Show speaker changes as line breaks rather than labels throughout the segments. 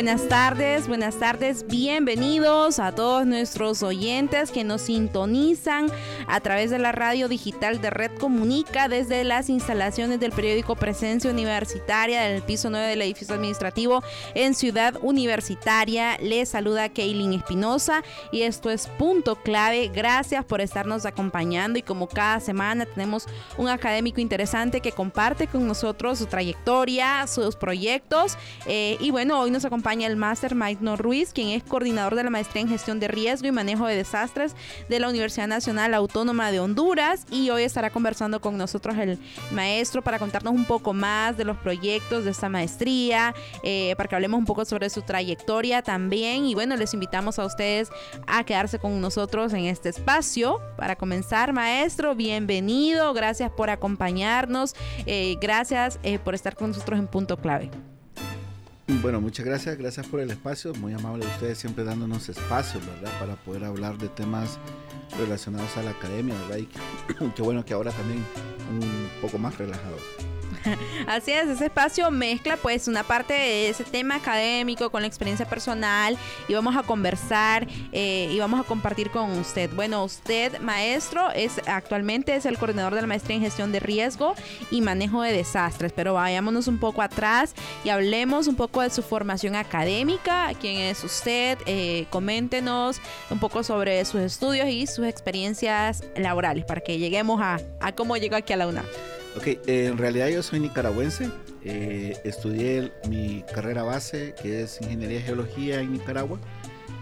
Buenas tardes, buenas tardes, bienvenidos a todos nuestros oyentes que nos sintonizan a través de la radio digital de Red Comunica desde las instalaciones del periódico Presencia Universitaria del piso 9 del edificio administrativo en Ciudad Universitaria. Les saluda Kaylin Espinosa y esto es Punto Clave. Gracias por estarnos acompañando y como cada semana tenemos un académico interesante que comparte con nosotros su trayectoria, sus proyectos eh, y bueno, hoy nos acompaña el máster Mike Ruiz, quien es coordinador de la maestría en gestión de riesgo y manejo de desastres de la Universidad Nacional Autónoma de Honduras. Y hoy estará conversando con nosotros el maestro para contarnos un poco más de los proyectos de esta maestría, eh, para que hablemos un poco sobre su trayectoria también. Y bueno, les invitamos a ustedes a quedarse con nosotros en este espacio. Para comenzar, maestro, bienvenido. Gracias por acompañarnos. Eh, gracias eh, por estar con nosotros en Punto Clave.
Bueno, muchas gracias, gracias por el espacio, muy amable de ustedes siempre dándonos espacio, ¿verdad? Para poder hablar de temas relacionados a la academia, ¿verdad? Y qué bueno que ahora también un poco más relajados.
Así es, ese espacio mezcla pues una parte de ese tema académico con la experiencia personal y vamos a conversar eh, y vamos a compartir con usted. Bueno, usted maestro es actualmente es el coordinador de la maestría en gestión de riesgo y manejo de desastres, pero vayámonos un poco atrás y hablemos un poco de su formación académica, quién es usted, eh, coméntenos un poco sobre sus estudios y sus experiencias laborales para que lleguemos a, a cómo llegó aquí a la UNAM.
Ok, eh, en realidad yo soy nicaragüense. Eh, estudié mi carrera base, que es Ingeniería y Geología en Nicaragua,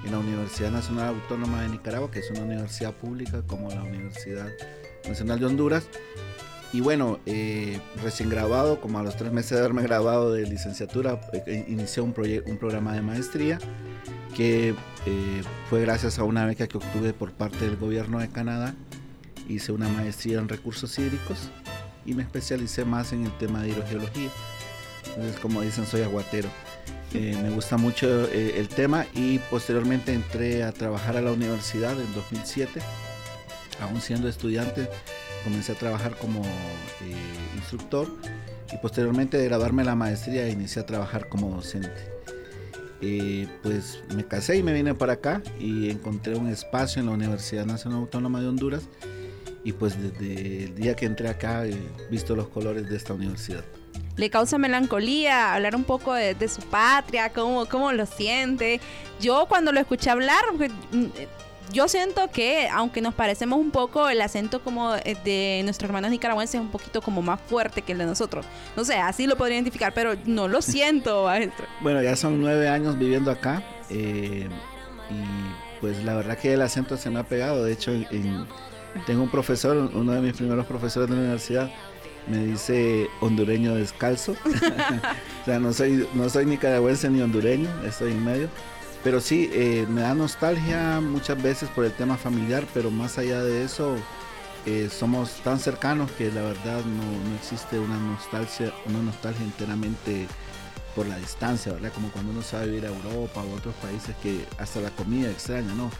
en la Universidad Nacional Autónoma de Nicaragua, que es una universidad pública como la Universidad Nacional de Honduras. Y bueno, eh, recién graduado, como a los tres meses de haberme graduado de licenciatura, inicié un, un programa de maestría que fue gracias a una beca que obtuve por parte del gobierno de Canadá. Hice una maestría en recursos hídricos y me especialicé más en el tema de hidrogeología. Entonces, como dicen, soy aguatero. Eh, me gusta mucho eh, el tema y posteriormente entré a trabajar a la universidad en 2007. Aún siendo estudiante, comencé a trabajar como eh, instructor y posteriormente de graduarme la maestría inicié a trabajar como docente. pues me casé y me vine para acá y encontré un espacio en la Universidad Nacional Autónoma de Honduras y pues desde el día que entré acá he visto los colores de esta universidad.
Le causa melancolía hablar un poco de, su patria, cómo, cómo lo siente. Yo cuando lo escuché hablar, mm, yo siento que, aunque nos parecemos un poco, el acento como de nuestros hermanos nicaragüenses es un poquito como más fuerte que el de nosotros. No sé, así lo podría identificar, pero no lo siento, maestro.
Bueno, ya son nueve años viviendo acá eh, y pues la verdad que el acento se me ha pegado. De hecho, en tengo un profesor, uno de mis primeros profesores de la universidad, me dice hondureño descalzo. o sea, no soy, no soy nicaragüense ni hondureño, estoy en medio. Pero sí, eh, me da nostalgia muchas veces por el tema familiar, pero más allá de eso, eh, somos tan cercanos que la verdad no, no, existe una nostalgia, una nostalgia enteramente por la distancia, ¿verdad? Como cuando uno sabe vivir a Europa o otros países que hasta la comida extraña, ¿no?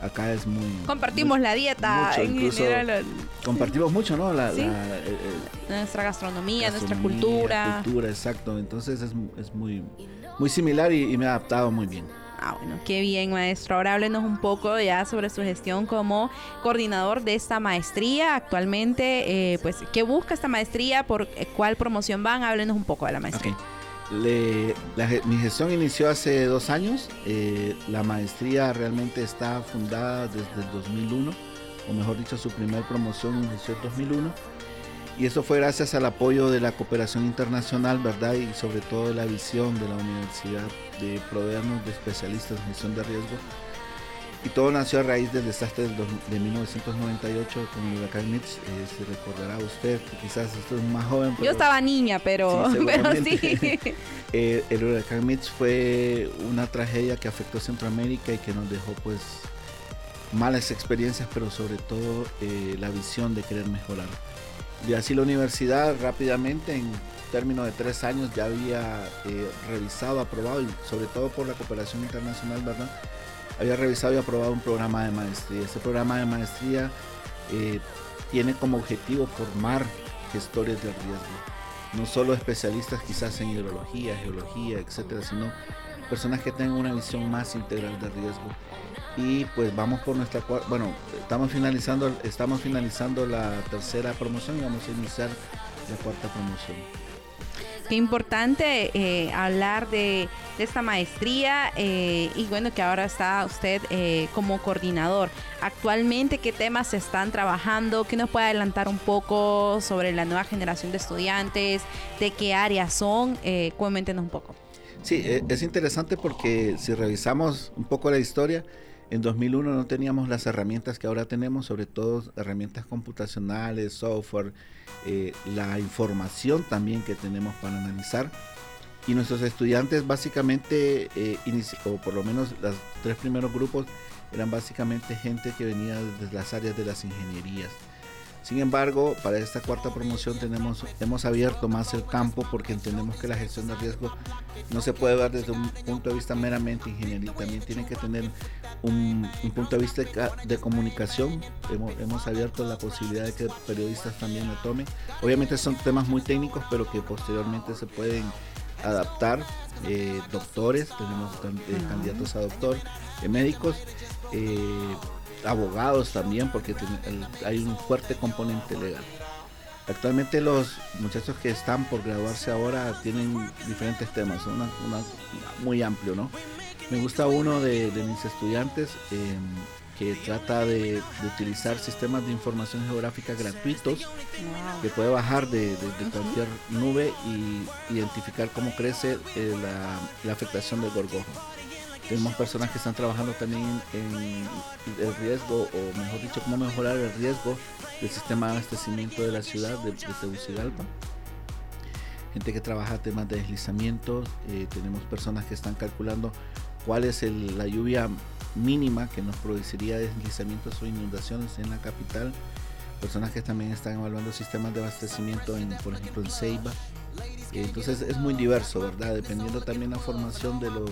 Acá es muy...
Compartimos la dieta,
compartimos mucho, ¿no? La,
nuestra gastronomía, nuestra cultura.
Cultura, exacto. Entonces es, es muy, muy similar y, me ha adaptado muy bien.
Ah, bueno, qué bien, maestro. Ahora háblenos un poco ya sobre su gestión como coordinador de esta maestría. Actualmente, eh, pues, ¿qué busca esta maestría? ¿Por cuál promoción van? Háblenos un poco de la maestría
mi gestión inició hace dos años. Eh, la maestría realmente está fundada desde el 2001, o mejor dicho, su primer promoción inició en 2001. Y eso fue gracias al apoyo de la cooperación internacional, ¿verdad? Y sobre todo de la visión de la universidad de proveernos de especialistas en gestión de riesgo. Y todo nació a raíz del desastre de 1998 con el huracán Mitch. Eh, se recordará usted, quizás usted es más joven.
Yo estaba niña, pero sí. Pero sí.
Eh, el huracán Mitch fue una tragedia que afectó a Centroamérica y que nos dejó pues malas experiencias, pero sobre todo eh, la visión de querer mejorar. Y así la universidad rápidamente, en términos de tres años, ya había revisado, aprobado, y sobre todo por la cooperación internacional, ¿verdad? Había revisado y aprobado un programa de maestría. Este programa de maestría eh, tiene como objetivo formar gestores de riesgo. No solo especialistas quizás en hidrología, geología, etcétera, sino personas que tengan una visión más integral de riesgo. Y pues vamos por nuestra bueno, estamos finalizando, estamos finalizando la tercera promoción y vamos a iniciar la cuarta promoción.
Qué importante eh, hablar de, esta maestría eh, y bueno, que ahora está usted eh, como coordinador. Actualmente, ¿qué temas se están trabajando? ¿Qué nos puede adelantar un poco sobre la nueva generación de estudiantes? ¿De qué áreas son? coméntenos un poco.
Sí, es interesante porque si revisamos un poco la historia, en 2001 no teníamos las herramientas que ahora tenemos, sobre todo herramientas computacionales, software, eh, la información también que tenemos para analizar. Y nuestros estudiantes básicamente, eh, o por lo menos los tres primeros grupos, eran básicamente gente que venía desde las áreas de las ingenierías. Sin embargo, para esta cuarta promoción tenemos, hemos abierto más el campo porque entendemos que la gestión de riesgo no se puede ver desde un punto de vista meramente ingeniería, también tiene que tener un, punto de vista de, comunicación. Hemos, hemos, abierto la posibilidad de que periodistas también lo tomen. Obviamente son temas muy técnicos, pero que posteriormente se pueden adaptar. Eh, doctores, tenemos eh, candidatos a doctor, eh, médicos. Eh, abogados también, porque hay un fuerte componente legal. Actualmente los muchachos que están por graduarse ahora tienen diferentes temas, una, muy amplio, ¿no? Me gusta uno de, mis estudiantes em, que trata de, utilizar sistemas de información geográfica gratuitos que puede bajar de, cualquier nube y identificar cómo crece eh, la, la afectación del gorgojo. Tenemos personas que están trabajando también en, el riesgo, o mejor dicho, cómo mejorar el riesgo del sistema de abastecimiento de la ciudad de, Tegucigalpa. Gente que trabaja temas de deslizamiento. Eh, tenemos personas que están calculando cuál es la lluvia mínima que nos produciría deslizamientos o inundaciones en la capital. Personas que también están evaluando sistemas de abastecimiento, en, por ejemplo, en Ceiba. entonces es muy diverso, ¿verdad? Dependiendo también la formación de los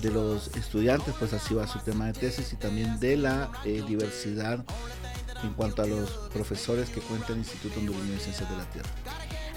de los estudiantes, pues así va su tema de tesis y también de la eh, diversidad en cuanto a los profesores que cuenta el Instituto Hondureño de Ciencias de la Tierra.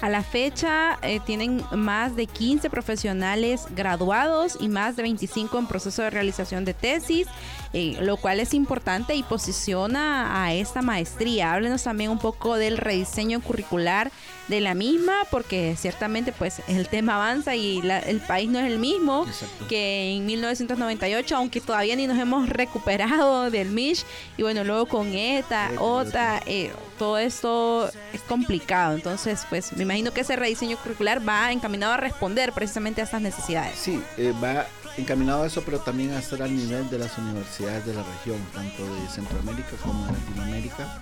A la fecha eh, tienen más de 15 profesionales graduados y más de 25 en proceso de realización de tesis, eh, lo cual es importante y posiciona a esta maestría. Háblenos también un poco del rediseño curricular de la misma, porque ciertamente pues el tema avanza y el país no es el mismo que en 1998, aunque todavía ni nos hemos recuperado del MISH. Y bueno, luego con ETA, OTA, eh, todo esto es complicado. Entonces, pues me imagino que ese rediseño curricular va encaminado a responder precisamente a estas necesidades.
Sí, eh, va encaminado a eso, pero también a estar al nivel de las universidades de la región, tanto de Centroamérica como de Latinoamérica.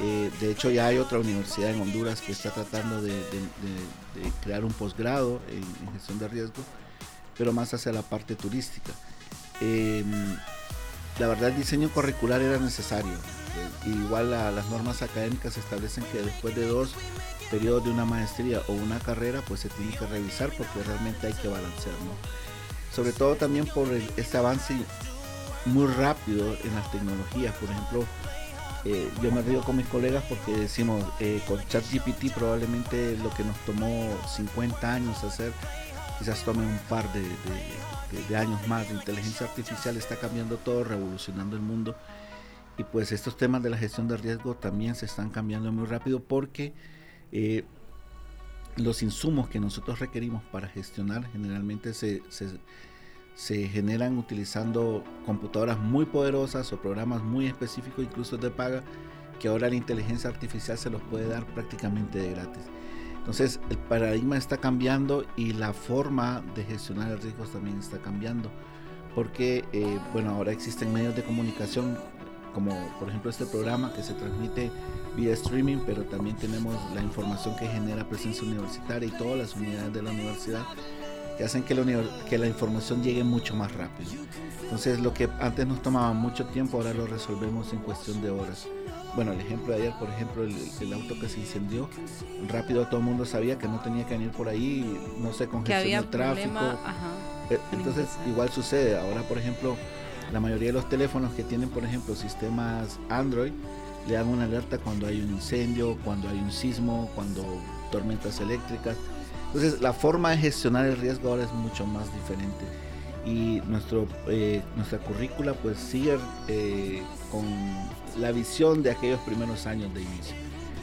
Eh, de hecho, ya hay otra universidad en Honduras que está tratando de, crear un posgrado en, gestión de riesgo, pero más hacia la parte turística. Em, la verdad, el diseño curricular era necesario. Eh, igual las normas académicas establecen que después de dos periodos de una maestría o una carrera, pues se tiene que revisar porque realmente hay que balancear, ¿no? Sobre todo también por este avance muy rápido en las tecnologías. Por ejemplo, eh, yo me río con mis colegas porque decimos, eh, con ChatGPT probablemente lo que nos tomó 50 años hacer, quizás tome un par de, años más. La inteligencia artificial está cambiando todo, revolucionando el mundo. Y pues estos temas de la gestión de riesgo también se están cambiando muy rápido porque eh, los insumos que nosotros requerimos para gestionar generalmente se, se, generan utilizando computadoras muy poderosas o programas muy específicos, incluso de paga, que ahora la inteligencia artificial se los puede dar prácticamente de gratis. Entonces el paradigma está cambiando y la forma de gestionar el riesgo también está cambiando. porque, eh, bueno, ahora existen medios de comunicación como por ejemplo este programa que se transmite vía streaming, pero también tenemos la información que genera presencia universitaria y todas las unidades de la universidad que hacen que la, que la información llegue mucho más rápido. Entonces lo que antes nos tomaba mucho tiempo, ahora lo resolvemos en cuestión de horas. Bueno, el ejemplo de ayer, por ejemplo, el, auto que se incendió, rápido todo el mundo sabía que no tenía que venir por ahí, no se congestionó el tráfico. Eh, entonces igual sucede. Ahora, por ejemplo, la mayoría de los teléfonos que tienen, por ejemplo, sistemas Android, le dan una alerta cuando hay un incendio, cuando hay un sismo, cuando tormentas eléctricas. Entonces, la forma de gestionar el riesgo ahora es mucho más diferente. Y nuestro, eh, nuestra currícula pues sigue eh, con la visión de aquellos primeros años de inicio.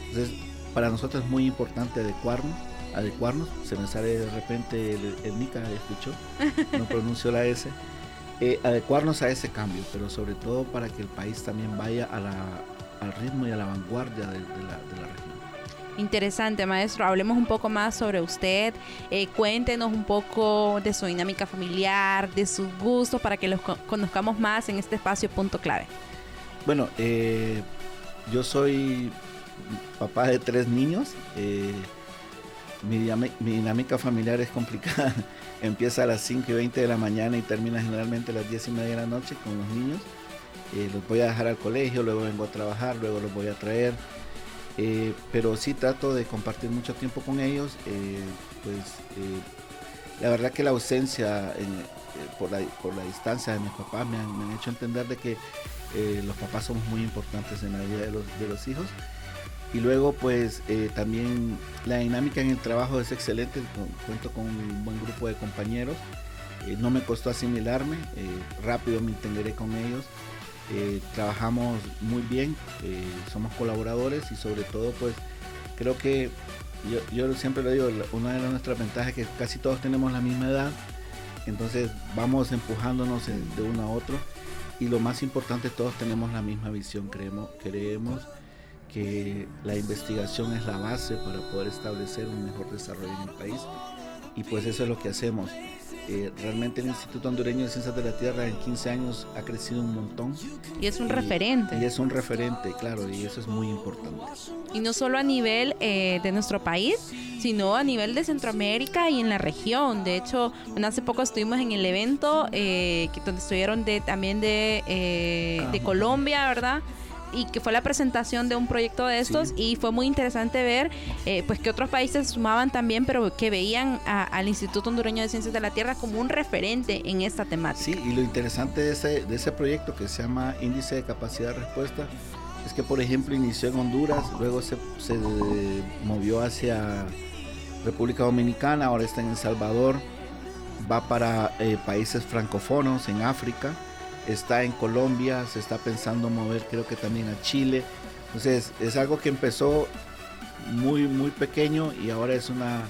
Entonces, para nosotros es muy importante adecuarnos, adecuarnos. Se me sale de repente el, el Nica, escuchó, no pronunció la S. Eh, adecuarnos a ese cambio, pero sobre todo para que el país también vaya al ritmo y a la vanguardia de, la, región.
Interesante, maestro. Hablemos un poco más sobre usted. Eh, cuéntenos un poco de su dinámica familiar, de sus gustos, para que los conozcamos más en este espacio punto clave.
Bueno, eh, yo soy papá de tres niños. mi, dinámica familiar es complicada empieza a las 5 y 20 de la mañana y termina generalmente a las 10 y media de la noche con los niños. Eh, los voy a dejar al colegio, luego vengo a trabajar, luego los voy a traer. Eh, pero sí trato de compartir mucho tiempo con ellos. Eh, pues la verdad que la ausencia por, la, distancia de mis papás me han, hecho entender de que los papás somos muy importantes en la vida de los, de los hijos. Y luego pues también la dinámica en el trabajo es excelente, cuento con un buen grupo de compañeros. No me costó asimilarme, rápido me integré con ellos. Trabajamos muy bien, somos colaboradores y sobre todo pues creo que yo, yo siempre lo digo, una de nuestras ventajas es que casi todos tenemos la misma edad, entonces vamos empujándonos de uno a otro y lo más importante todos tenemos la misma visión, creemos, creemos que la investigación es la base para poder establecer un mejor desarrollo en el país y pues eso es lo que hacemos. Eh, realmente el Instituto Hondureño de Ciencias de la Tierra en 15 años ha crecido un montón.
Y es un referente.
Y es un referente, claro, y eso es muy importante.
Y no solo a nivel eh, de nuestro país, sino a nivel de Centroamérica y en la región. De hecho, hace poco estuvimos en el evento eh, donde estuvieron de, también de, de Colombia, ¿verdad? Y que fue la presentación de un proyecto de estos y fue muy interesante ver eh, pues que otros países sumaban también pero que veían al Instituto Hondureño de Ciencias de la Tierra como un referente en esta temática.
Sí, y lo interesante de ese, de ese proyecto que se llama Índice de Capacidad de Respuesta es que por ejemplo inició en Honduras, luego se, se movió hacia República Dominicana, ahora está en El Salvador, va para eh, países francófonos en África está en Colombia, se está pensando mover creo que también a Chile. Entonces es algo que empezó muy muy pequeño y ahora es una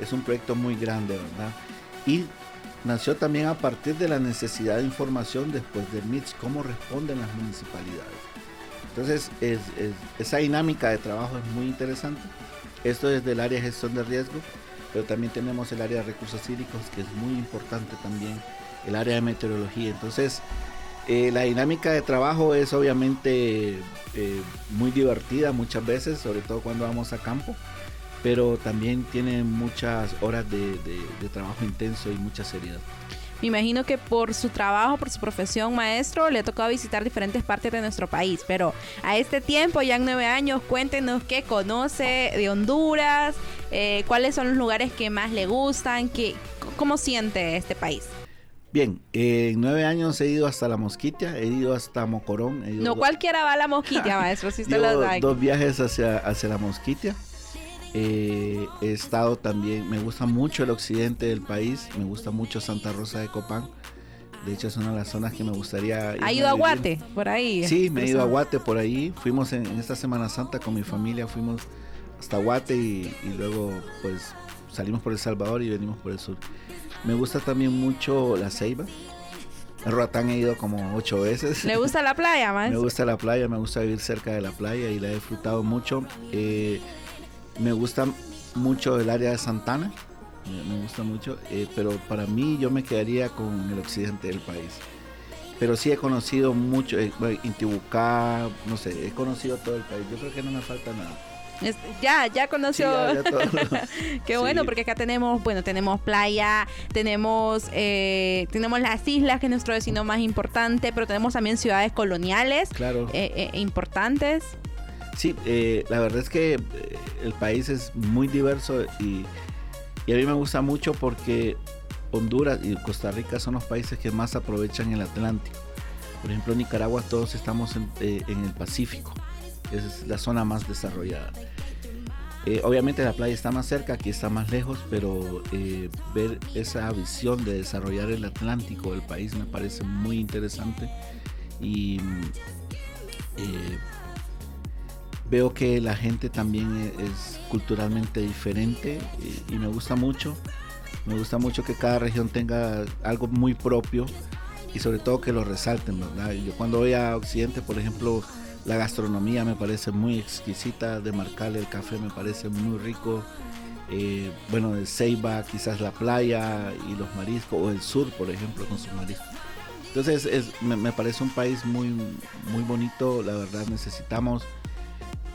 es un proyecto muy grande, ¿verdad? Y nació también a partir de la necesidad de información después del MITS, cómo responden las municipalidades. Entonces esa dinámica de trabajo es muy interesante. Esto es del área de gestión de riesgo, pero también tenemos el área de recursos hídricos que es muy importante también el área de meteorología. Entonces, eh, la dinámica de trabajo es obviamente eh, muy divertida muchas veces, sobre todo cuando vamos a campo, pero también tiene muchas horas de, trabajo intenso y mucha seriedad.
Me imagino que por su trabajo, por su profesión maestro, le ha tocado visitar diferentes partes de nuestro país, pero a este tiempo, ya en nueve años, cuéntenos qué conoce de Honduras, eh, cuáles son los lugares que más le gustan, qué, cómo siente este país.
Bien, en nueve años he ido hasta La Mosquitia, he ido hasta Mocorón.
no cualquiera va a La Mosquitia, maestro, si usted lo
sabe. Dos viajes hacia, hacia La Mosquitia. Eh, he estado también, me gusta mucho el occidente del país, me gusta mucho Santa Rosa de Copán. De hecho, es una de las zonas que me gustaría.
¿Ha ido a Guate por ahí?
Sí, me he ido a Guate por ahí. Fuimos en, esta Semana Santa con mi familia, fuimos hasta Guate y, y luego, pues, salimos por El Salvador y venimos por el sur. Me gusta también mucho la ceiba. El Roatán he ido como ocho veces.
¿Le gusta la playa, más?
me gusta la playa, me gusta vivir cerca de la playa y la he disfrutado mucho. Eh, me gusta mucho el área de Santana. me, gusta mucho, eh, pero para mí yo me quedaría con el occidente del país. Pero sí he conocido mucho, eh, Intibucá, no sé, he conocido todo el país. Yo creo que no me falta nada.
Ya, ya conoció. Qué bueno, porque acá tenemos, bueno, tenemos playa, tenemos, eh, tenemos las islas, que es nuestro vecino más importante, pero tenemos también ciudades coloniales
claro.
Eh, importantes.
Sí, la verdad es que el país es muy diverso y, y a mí me gusta mucho porque Honduras y Costa Rica son los países que más aprovechan el Atlántico. Por ejemplo, Nicaragua todos estamos en, eh, el Pacífico, es la zona más desarrollada. Eh, obviamente la playa está más cerca, aquí está más lejos, pero eh, ver esa visión de desarrollar el Atlántico del país me parece muy interesante y veo que la gente también es culturalmente diferente y me gusta mucho. Me gusta mucho que cada región tenga algo muy propio y sobre todo que lo resalten. Yo cuando voy a Occidente, por ejemplo, la gastronomía me parece muy exquisita, de Marcal el café me parece muy rico. Eh, bueno, de Ceiba, quizás la playa y los mariscos, o el sur, por ejemplo, con sus mariscos. Entonces me, parece un país muy, muy bonito, la verdad necesitamos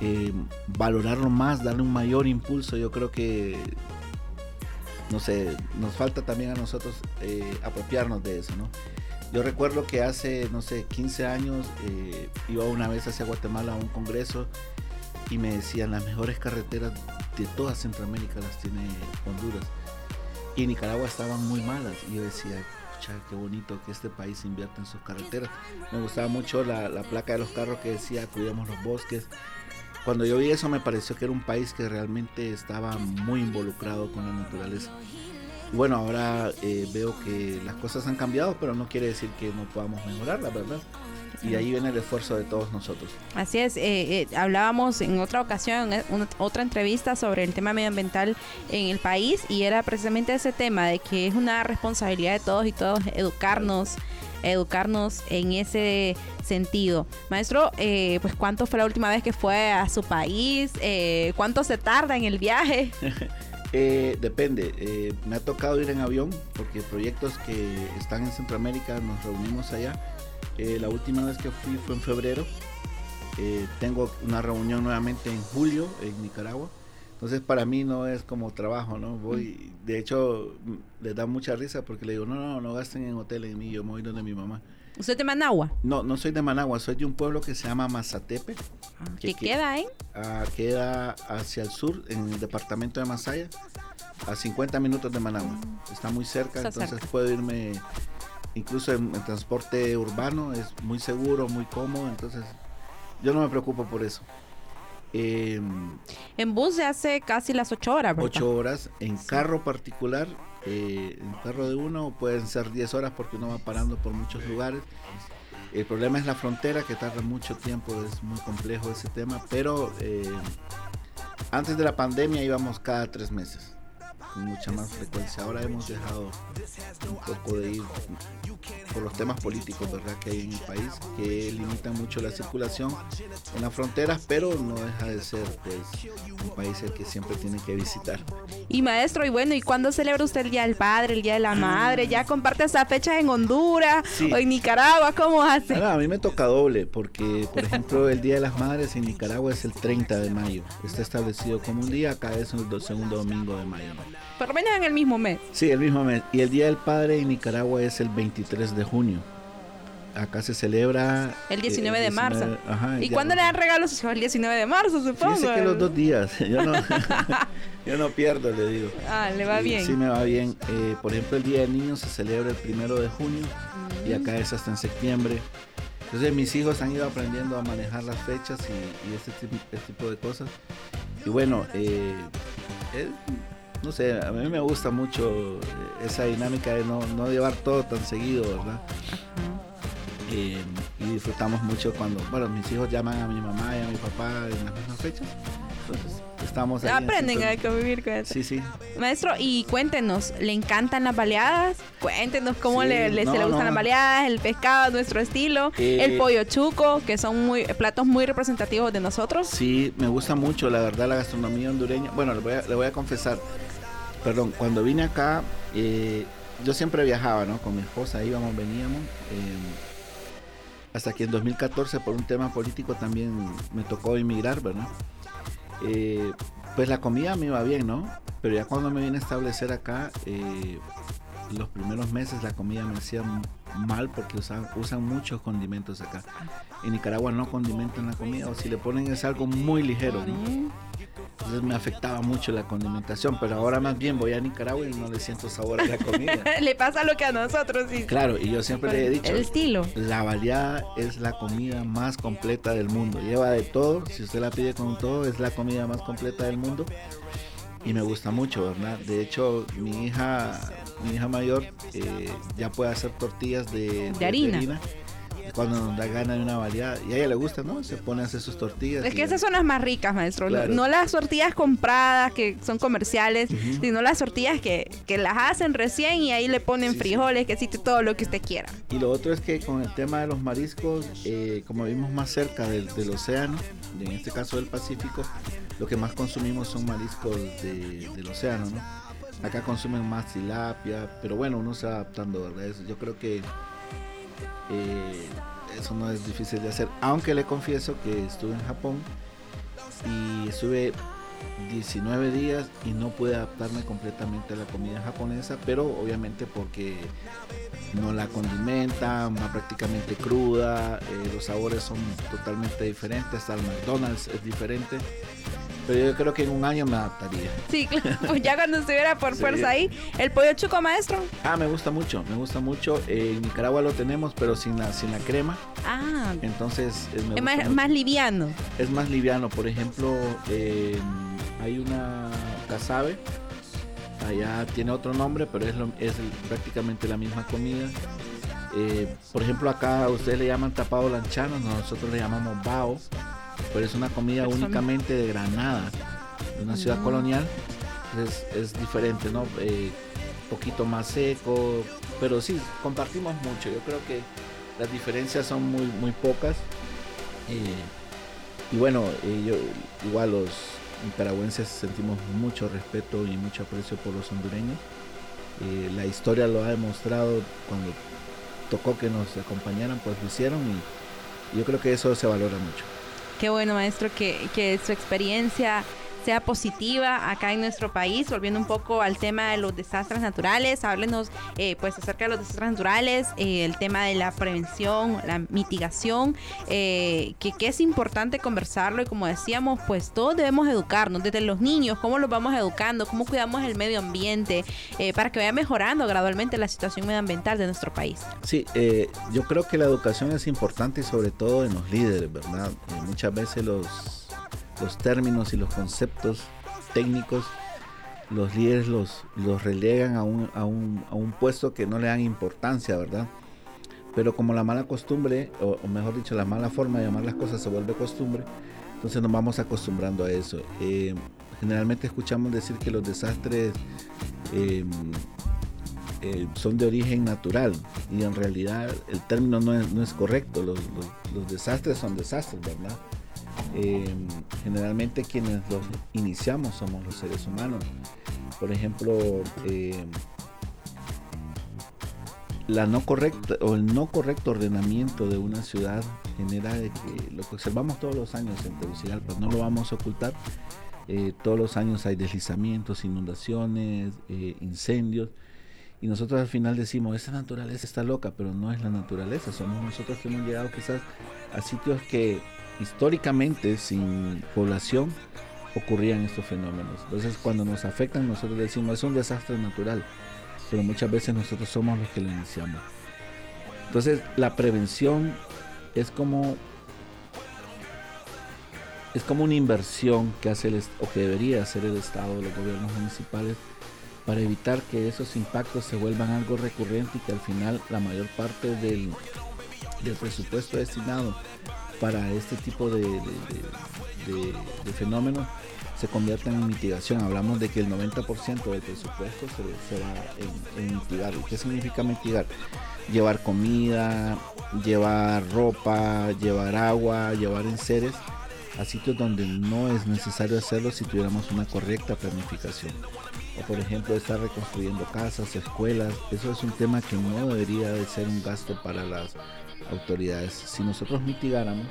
eh, valorarlo más, darle un mayor impulso. Yo creo que no sé, nos falta también a nosotros eh, apropiarnos de eso, ¿no? Yo recuerdo que hace, no sé, 15 años eh, iba una vez hacia Guatemala a un congreso y me decían las mejores carreteras de toda Centroamérica las tiene Honduras. Y Nicaragua estaban muy malas. Y yo decía, qué bonito que este país invierta en sus carreteras. Me gustaba mucho la placa de los carros que decía, cuidamos los bosques, cuando yo vi eso me pareció que era un país que realmente estaba muy involucrado con la naturaleza. Bueno, ahora eh, veo que las cosas han cambiado, pero no quiere decir que no podamos mejorar, la verdad. Y ahí viene el esfuerzo de todos nosotros.
Así es, eh, eh, hablábamos en otra ocasión, en otra entrevista sobre el tema medioambiental en el país y era precisamente ese tema de que es una responsabilidad de todos y todos educarnos educarnos en ese sentido. Maestro, eh, pues ¿cuánto fue la última vez que fue a su país? Eh, ¿Cuánto se tarda en el viaje?
Eh, depende, me ha tocado ir en avión porque proyectos que están en Centroamérica nos reunimos allá. la última vez que fui fue en febrero. tengo una reunión nuevamente en julio en Nicaragua. Entonces para mí no es como trabajo, ¿no? Voy, de hecho, les da mucha risa porque le digo, no, no, no gasten en hotel en mí, yo me voy donde mi mamá.
¿Usted es de Managua?
No, no soy de Managua, soy de un pueblo que se llama Mazatepe.
Ah, ¿Qué queda?
Ah, queda hacia el sur, en el departamento de Masaya, a 50 minutos de Managua. Está muy cerca, entonces puedo irme incluso en, en transporte urbano, es muy seguro, muy cómodo, entonces yo no me preocupo por eso.
Em, en bus se hace casi las 8 horas, ¿verdad?
8 horas. En carro particular, eh, en carro de uno pueden ser 10 horas porque uno va parando por muchos lugares. El problema es la frontera que tarda mucho tiempo, es muy complejo ese tema, pero eh, antes de la pandemia íbamos cada tres meses con mucha más frecuencia. Ahora hemos dejado un poco de ir por los temas políticos ¿verdad? que hay en el país, que limitan mucho la circulación en las fronteras, pero no deja de ser pues, un país el que siempre tiene que visitar.
Y maestro, y bueno, ¿y cuándo celebra usted el Día del Padre, el Día de la Madre? ¿Ya comparte esa fecha en Honduras o en Nicaragua? ¿Cómo hace?
a mí me toca doble, porque por ejemplo el Día de las Madres en Nicaragua es el 30 de mayo. Está establecido como un día, acá es el segundo domingo de mayo.
Por lo menos en el mismo mes.
Sí, el mismo mes. Y el Día del Padre en Nicaragua es el 23 de junio. Acá se celebra...
El 19, de marzo. ¿Y cuándo le dan regalos? El 19 de marzo, supongo.
Dice que los dos días. Yo no, yo no pierdo, le digo.
Ah, le va bien.
Sí, me va bien. Eh, por ejemplo, el Día del Niño se celebra el primero de junio y acá es hasta en septiembre. Entonces mis hijos han ido aprendiendo a manejar las fechas y, este, este, tipo de cosas. Y bueno, eh, no sé, a mí me gusta mucho esa dinámica de no, no llevar todo tan seguido, ¿verdad? Eh, y disfrutamos mucho cuando, bueno, mis hijos llaman a mi mamá y a mi papá en las mismas fechas. Entonces, estamos ahí
Aprenden a convivir con eso.
Sí, sí.
Maestro, y cuéntenos, ¿le encantan las baleadas? Cuéntenos cómo le, le, le gustan las baleadas, el pescado, nuestro estilo, eh, el pollo chuco, que son muy platos muy representativos de nosotros.
Sí, me gusta mucho, la verdad, la gastronomía hondureña. Bueno, le voy a, le voy a confesar perdón, cuando vine acá, eh, yo siempre viajaba, ¿no? Con mi esposa íbamos, veníamos. Eh, hasta que en 2014 por un tema político también me tocó emigrar, ¿verdad? Eh, pues la comida me iba bien, ¿no? Pero ya cuando me vine a establecer acá, eh, los primeros meses la comida me hacía mal porque usan, usan muchos condimentos acá. En Nicaragua no condimentan la comida o si le ponen es algo muy ligero. ¿no? Entonces me afectaba mucho la condimentación, pero ahora más bien voy a Nicaragua y no le siento sabor a la comida.
le pasa lo que a nosotros. Sí.
Claro, y yo siempre le he dicho,
el estilo.
La baleada es la comida más completa del mundo. Lleva de todo, si usted la pide con todo, es la comida más completa del mundo. Y me gusta mucho, ¿verdad? De hecho, mi hija, mi hija mayor eh, ya puede hacer tortillas de,
de, harina. de harina
cuando nos da gana de una variedad. Y a ella le gusta, ¿no? Se pone a hacer sus tortillas.
Es que esas son las más ricas, maestro. Claro. No las tortillas compradas, que son comerciales, uh -huh. sino las tortillas que, que, las hacen recién y ahí le ponen sí, frijoles, que todo lo que usted quiera.
Y lo otro es que con el tema de los mariscos, eh, como vivimos más cerca del, del, océano, en este caso del Pacífico, lo que más consumimos son mariscos de, del océano, ¿no? Acá consumen más tilapia, pero bueno, uno se va adaptando, ¿verdad? Yo creo que eh, eso no es difícil de hacer. Aunque le confieso que estuve en Japón y estuve 19 días y no pude adaptarme completamente a la comida japonesa, pero obviamente porque no la condimentan, va prácticamente cruda, eh, los sabores son totalmente diferentes, hasta el McDonald's es diferente. Pero yo creo que en un año me adaptaría.
Sí, claro. Pues ya cuando estuviera por sí. fuerza ahí. ¿El pollo chuco, maestro?
Ah, me gusta mucho, me gusta mucho. Eh, en Nicaragua lo tenemos, pero sin la, sin la crema.
Ah.
Entonces
es, es más, más, liviano.
Es más liviano. Por ejemplo, eh, hay una casabe. Allá tiene otro nombre, pero es, lo, es prácticamente la misma comida. Eh, por ejemplo, acá ustedes le llaman tapado lanchano, nosotros le llamamos bao pero es una comida Persona. únicamente de Granada, de una ciudad no. colonial. Es, es, diferente, ¿no? Eh, poquito más seco, pero sí, compartimos mucho. Yo creo que las diferencias son muy, muy pocas. Eh, y bueno, eh, yo, igual los nicaragüenses sentimos mucho respeto y mucho aprecio por los hondureños. Eh, la historia lo ha demostrado cuando tocó que nos acompañaran, pues lo hicieron y yo creo que eso se valora mucho.
Qué bueno, maestro, que, que su experiencia sea positiva acá en nuestro país. Volviendo un poco al tema de los desastres naturales, háblenos eh, pues acerca de los desastres naturales, eh, el tema de la prevención, la mitigación, eh, que, que, es importante conversarlo y como decíamos, pues todos debemos educarnos, desde los niños, cómo los vamos educando, cómo cuidamos el medio ambiente, eh, para que vaya mejorando gradualmente la situación medioambiental de nuestro país.
Sí, eh, yo creo que la educación es importante y sobre todo en los líderes, ¿verdad? muchas veces los los términos y los conceptos técnicos, los líderes los, los relegan a un, a, un, a un, puesto que no le dan importancia, ¿verdad? Pero como la mala costumbre, o, mejor dicho, la mala forma de llamar las cosas se vuelve costumbre, entonces nos vamos acostumbrando a eso. Eh, generalmente escuchamos decir que los desastres eh, eh, son de origen natural y en realidad el término no es, no es correcto. Los, los desastres son desastres, ¿verdad? Eh, generalmente quienes los iniciamos somos los seres humanos. Por ejemplo, eh, la no correcta o el no correcto ordenamiento de una ciudad genera de que lo que observamos todos los años en Tegucigalpa, no lo vamos a ocultar. Eh, todos los años hay deslizamientos, inundaciones, incendios. Y nosotros al final decimos, esa naturaleza está loca, pero no es la naturaleza, somos nosotros que hemos llegado quizás a sitios que históricamente sin población ocurrían estos fenómenos. Entonces cuando nos afectan nosotros decimos es un desastre natural, pero muchas veces nosotros somos los que lo iniciamos. Entonces la prevención es como es como una inversión que hace el, o que debería hacer el Estado, los gobiernos municipales para evitar que esos impactos se vuelvan algo recurrente y que al final la mayor parte del, del presupuesto destinado para este tipo de, de, de, de fenómenos se conviertan en mitigación. Hablamos de que el 90% del presupuesto se, se va en, en, mitigar. ¿Y qué significa mitigar? Llevar comida, llevar ropa, llevar agua, llevar enseres a sitios donde no es necesario hacerlo si tuviéramos una correcta planificación. o por ejemplo estar reconstruyendo casas, escuelas, eso es un tema que no debería de ser un gasto para las autoridades. Si nosotros mitigáramos,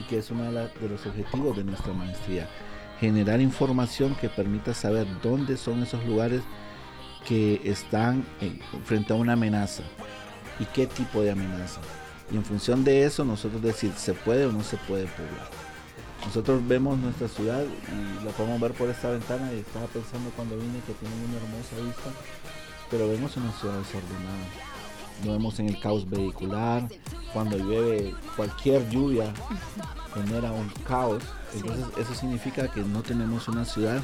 y que es uno de, los objetivos de nuestra maestría, generar información que permita saber dónde son esos lugares que están frente a una amenaza y qué tipo de amenaza. Y en función de eso nosotros decir se puede o no se puede poblar. Nosotros vemos nuestra ciudad y la podemos ver por esta ventana y estaba pensando cuando vine que tiene una hermosa vista, pero vemos una ciudad desordenada. Lo vemos en el caos vehicular, cuando llueve cualquier lluvia genera un caos. Entonces eso significa que no tenemos una ciudad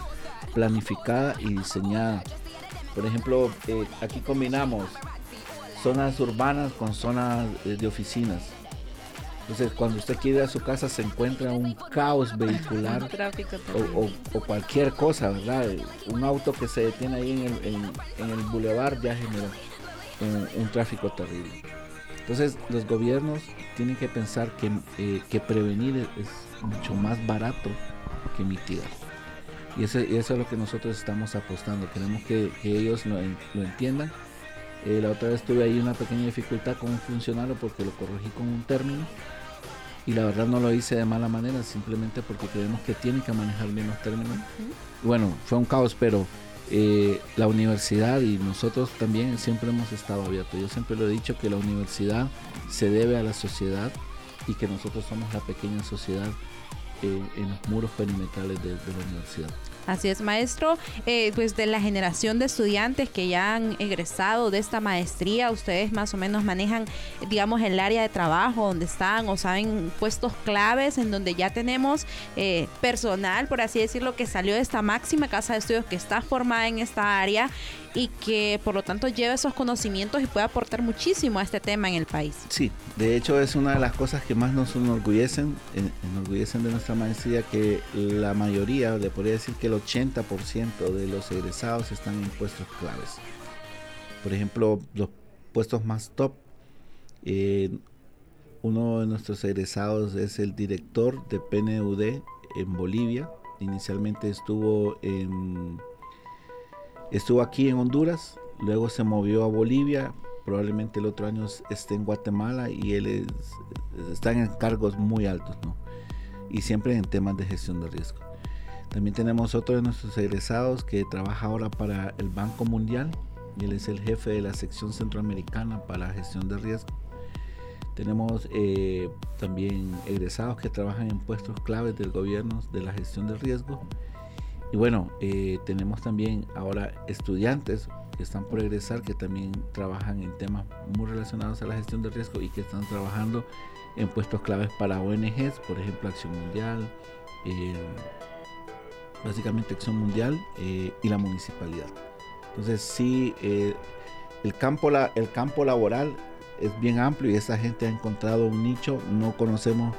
planificada y diseñada. Por ejemplo, eh, aquí combinamos zonas urbanas con zonas eh, de oficinas. Entonces, cuando usted quiere ir a su casa se encuentra un caos vehicular o, cualquier cosa, ¿verdad? Un auto que se detiene ahí en el, en, el bulevar ya genera un, tráfico terrible. Entonces, los gobiernos tienen que pensar que, eh, que prevenir es, mucho más barato que mitigar. Y eso, eso, es lo que nosotros estamos apostando. Queremos que, ellos lo, lo entiendan eh, la otra vez tuve ahí una pequeña dificultad con un funcionario porque lo corregí con un término y la verdad no lo hice de mala manera, simplemente porque creemos que tienen que manejar bien los términos. Bueno, fue un caos, pero eh, la universidad y nosotros también siempre hemos estado abiertos. Yo siempre lo he dicho que la universidad se debe a la sociedad y que nosotros somos la pequeña sociedad eh, en los muros perimetrales de la universidad.
Así es, maestro. Eh, pues de la generación de estudiantes que ya han egresado de esta maestría, ustedes más o menos manejan, digamos, el área de trabajo donde están o saben puestos claves en donde ya tenemos eh, personal, por así decirlo, que salió de esta máxima casa de estudios que está formada en esta área y que por lo tanto lleva esos conocimientos y puede aportar muchísimo a este tema en el país.
Sí, de hecho es una de las cosas que más nos enorgullecen, enorgullecen de nuestra maestría, que la mayoría, le podría decir que el 80% de los egresados están en puestos claves. Por ejemplo, los puestos más top, eh, uno de nuestros egresados es el director de PNUD en Bolivia, inicialmente estuvo en Estuvo aquí en Honduras, luego se movió a Bolivia, probablemente el otro año esté en Guatemala y él está en cargos muy altos, ¿no? Y siempre en temas de gestión de riesgo. También tenemos otro de nuestros egresados que trabaja ahora para el Banco Mundial él es el jefe de la sección centroamericana para gestión de riesgo. Tenemos eh, también egresados que trabajan en puestos claves del gobierno de la gestión de riesgo y bueno, eh, tenemos también ahora estudiantes que están por egresar que también trabajan en temas muy relacionados a la gestión de riesgo y que están trabajando en puestos claves para ONGs, por ejemplo Acción Mundial, eh, básicamente Acción Mundial eh, y la municipalidad. Entonces sí, el, campo, el campo laboral es bien amplio y esa gente ha encontrado un nicho, no conocemos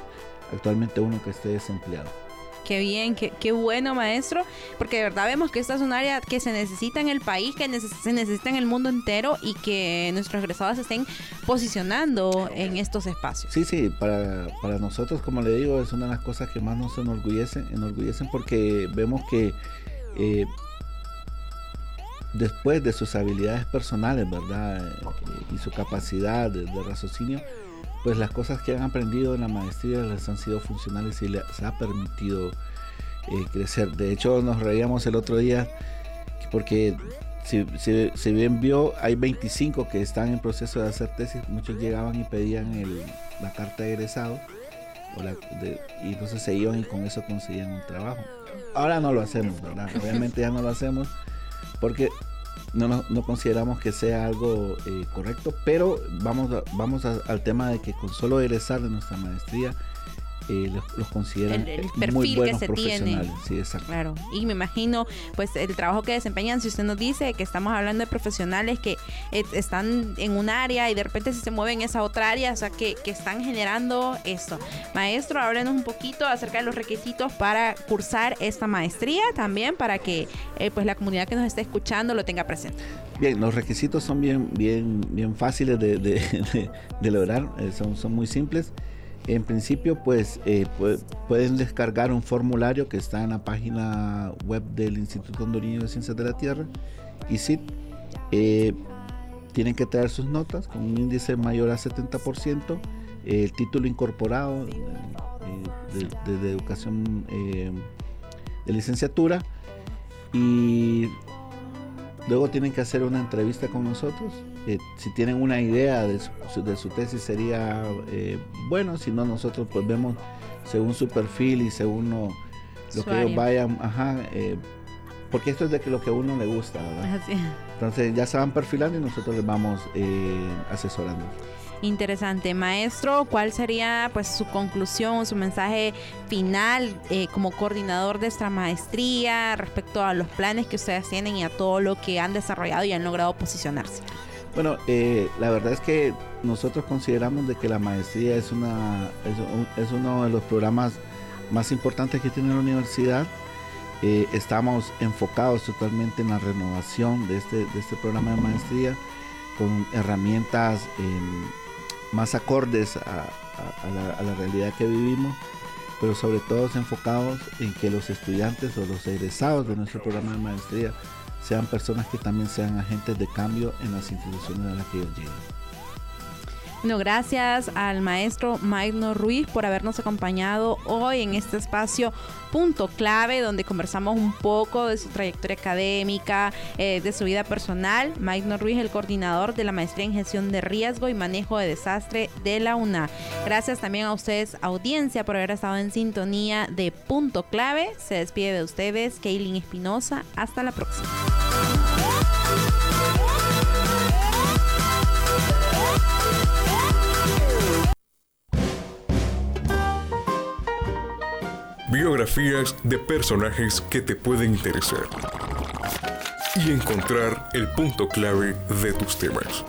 actualmente uno que esté desempleado.
Qué bien, qué, qué, bueno, maestro, porque de verdad vemos que esta es un área que se necesita en el país, que se necesita en el mundo entero y que nuestros egresados estén posicionando en estos espacios.
Sí, sí, para, para nosotros, como le digo, es una de las cosas que más nos enorgullecen, enorgullecen porque vemos que eh, después de sus habilidades personales, ¿verdad? y su capacidad de raciocinio, pues las cosas que han aprendido en la maestría les han sido funcionales y les ha permitido eh, crecer. De hecho, nos reíamos el otro día porque si, bien vio, hay 25 que están en proceso de hacer tesis, muchos llegaban y pedían la carta de egresado y entonces se iban y con eso conseguían un trabajo. Ahora no lo hacemos, ¿verdad? Obviamente ya no lo hacemos porque no, no, consideramos que sea algo eh, correcto, pero vamos, vamos al tema de que con solo egresar de nuestra maestría eh, los, consideran el, muy buenos que se profesionales.
Sí, exacto. Claro, y me imagino pues el trabajo que desempeñan, si usted nos dice que estamos hablando de profesionales que eh, están en un área y de repente se mueven esa otra área, o sea, que, que están generando esto. Maestro, háblenos un poquito acerca de los requisitos para cursar esta maestría también, para que eh, pues la comunidad que nos esté escuchando lo tenga presente.
Bien, los requisitos son bien, bien, bien fáciles de, de, de, lograr, son, son muy simples. En principio, pues eh, pueden descargar un formulario que está en la página web del Instituto Hondureño de Ciencias de la Tierra, sí, eh, tienen que traer sus notas con un índice mayor a 70%, el título incorporado eh, de, educación de licenciatura y luego tienen que hacer una entrevista con nosotros eh, si tienen una idea de su, tesis sería eh, bueno, si no nosotros pues vemos según su perfil y según lo, que ellos vayan, ajá, eh, porque esto es de que lo que a uno le gusta, Entonces ya se van perfilando y nosotros les vamos asesorando.
Interesante, maestro. ¿Cuál sería pues su conclusión, su mensaje final como coordinador de esta maestría respecto a los planes que ustedes tienen y a todo lo que han desarrollado y han logrado posicionarse?
Bueno, eh, la verdad es que nosotros consideramos de que la maestría es, una, es, uno de los programas más importantes que tiene la universidad. Eh, estamos enfocados totalmente en la renovación de este, de este programa de maestría con herramientas em, más acordes a, la, a, la, realidad que vivimos, pero sobre todo enfocados en que los estudiantes o los egresados de nuestro programa de maestría sean personas que también sean agentes de cambio en las instituciones a las que ellos llegan.
Bueno, gracias al maestro Magno Ruiz por habernos acompañado hoy en este espacio Punto Clave, donde conversamos un poco de su trayectoria académica, eh, de su vida personal. Magno Ruiz, el coordinador de la maestría en gestión de riesgo y manejo de desastre de la UNA. Gracias también a ustedes, audiencia, por haber estado en sintonía de Punto Clave. Se despide de ustedes, Kaylin Espinosa. Hasta la próxima.
Biografías de personajes que te pueden interesar y encontrar el punto clave de tus temas.